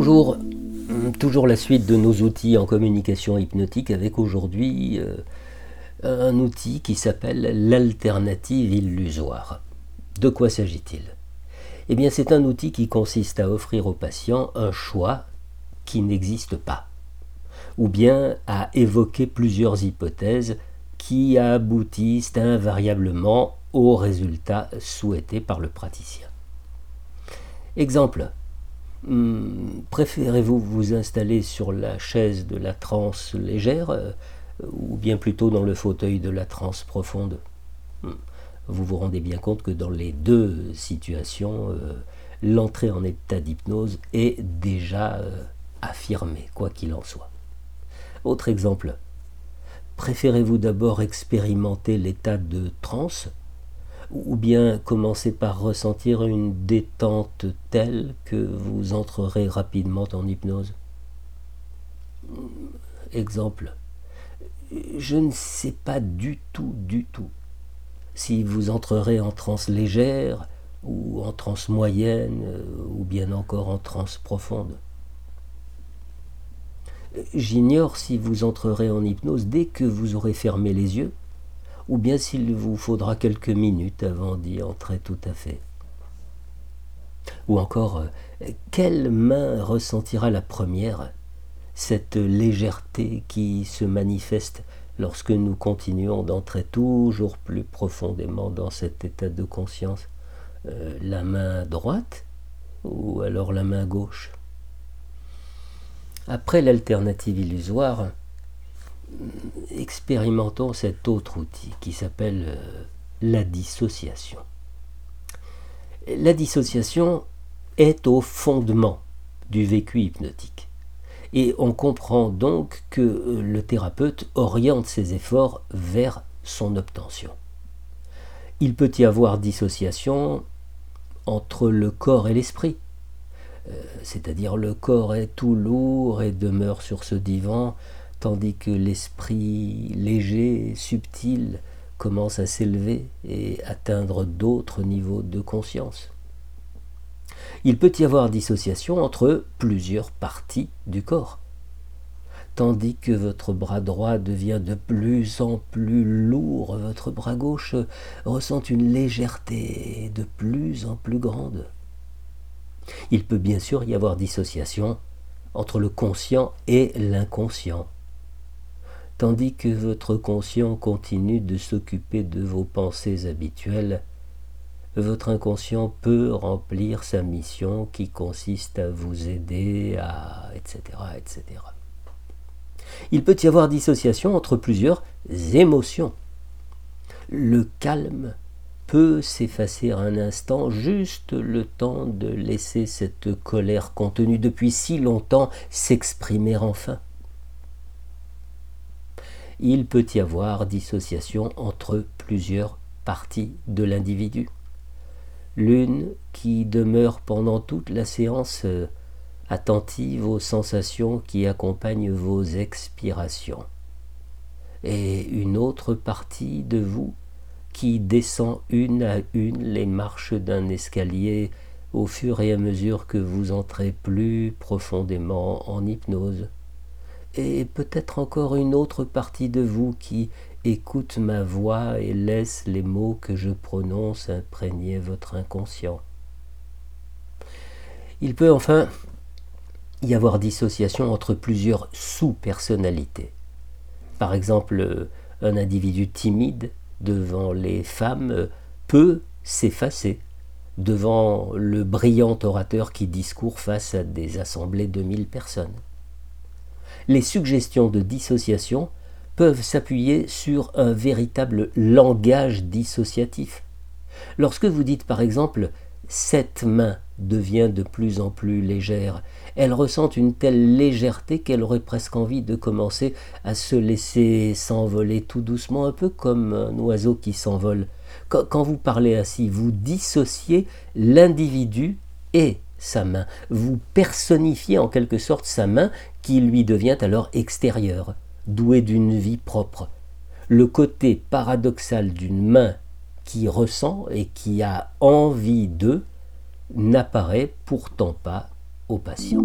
Bonjour, toujours la suite de nos outils en communication hypnotique avec aujourd'hui euh, un outil qui s'appelle l'alternative illusoire. De quoi s'agit-il? Eh bien c'est un outil qui consiste à offrir au patient un choix qui n'existe pas, ou bien à évoquer plusieurs hypothèses qui aboutissent invariablement au résultat souhaité par le praticien. Exemple, hmm, préférez-vous vous installer sur la chaise de la transe légère euh, ou bien plutôt dans le fauteuil de la transe profonde? Hmm, Vous vous rendez bien compte que dans les deux situations, euh, l'entrée en état d'hypnose est déjà euh, affirmée, quoi qu'il en soit. Autre exemple, préférez-vous d'abord expérimenter l'état de transe ou bien commencer par ressentir une détente telle que vous entrerez rapidement en hypnose. Exemple, je ne sais pas du tout, du tout, si vous entrerez en transe légère, ou en transe moyenne, ou bien encore en transe profonde. J'ignore si vous entrerez en hypnose dès que vous aurez fermé les yeux, ou bien s'il vous faudra quelques minutes avant d'y entrer tout à fait. Ou encore, euh, quelle main ressentira la première cette légèreté qui se manifeste lorsque nous continuons d'entrer toujours plus profondément dans cet état de conscience euh, La main droite ou alors la main gauche? Après l'alternative illusoire, expérimentons cet autre outil qui s'appelle euh, la dissociation. La dissociation est au fondement du vécu hypnotique. Et on comprend donc que euh, le thérapeute oriente ses efforts vers son obtention. Il peut y avoir dissociation entre le corps et l'esprit. Euh, c'est-à-dire le corps est tout lourd et demeure sur ce divan, tandis que l'esprit léger, subtil, commence à s'élever et atteindre d'autres niveaux de conscience. Il peut y avoir dissociation entre plusieurs parties du corps, tandis que votre bras droit devient de plus en plus lourd, votre bras gauche ressent une légèreté de plus en plus grande. Il peut bien sûr y avoir dissociation entre le conscient et l'inconscient, tandis que votre conscient continue de s'occuper de vos pensées habituelles, votre inconscient peut remplir sa mission qui consiste à vous aider à etc. etc. Il peut y avoir dissociation entre plusieurs émotions. Le calme peut s'effacer un instant, juste le temps de laisser cette colère contenue depuis si longtemps s'exprimer enfin il peut y avoir dissociation entre plusieurs parties de l'individu. L'une qui demeure pendant toute la séance euh, attentive aux sensations qui accompagnent vos expirations. Et une autre partie de vous qui descend une à une les marches d'un escalier au fur et à mesure que vous entrez plus profondément en hypnose et peut-être encore une autre partie de vous qui écoute ma voix et laisse les mots que je prononce imprégner votre inconscient. Il peut enfin y avoir dissociation entre plusieurs sous-personnalités. Par exemple, un individu timide devant les femmes peut s'effacer devant le brillant orateur qui discourt face à des assemblées de mille personnes les suggestions de dissociation peuvent s'appuyer sur un véritable langage dissociatif. Lorsque vous dites par exemple cette main devient de plus en plus légère, elle ressent une telle légèreté qu'elle aurait presque envie de commencer à se laisser s'envoler tout doucement, un peu comme un oiseau qui s'envole. Quand vous parlez ainsi, vous dissociez l'individu et sa main. Vous personnifiez en quelque sorte sa main qui lui devient alors extérieure, douée d'une vie propre. Le côté paradoxal d'une main qui ressent et qui a envie d'eux n'apparaît pourtant pas au patient.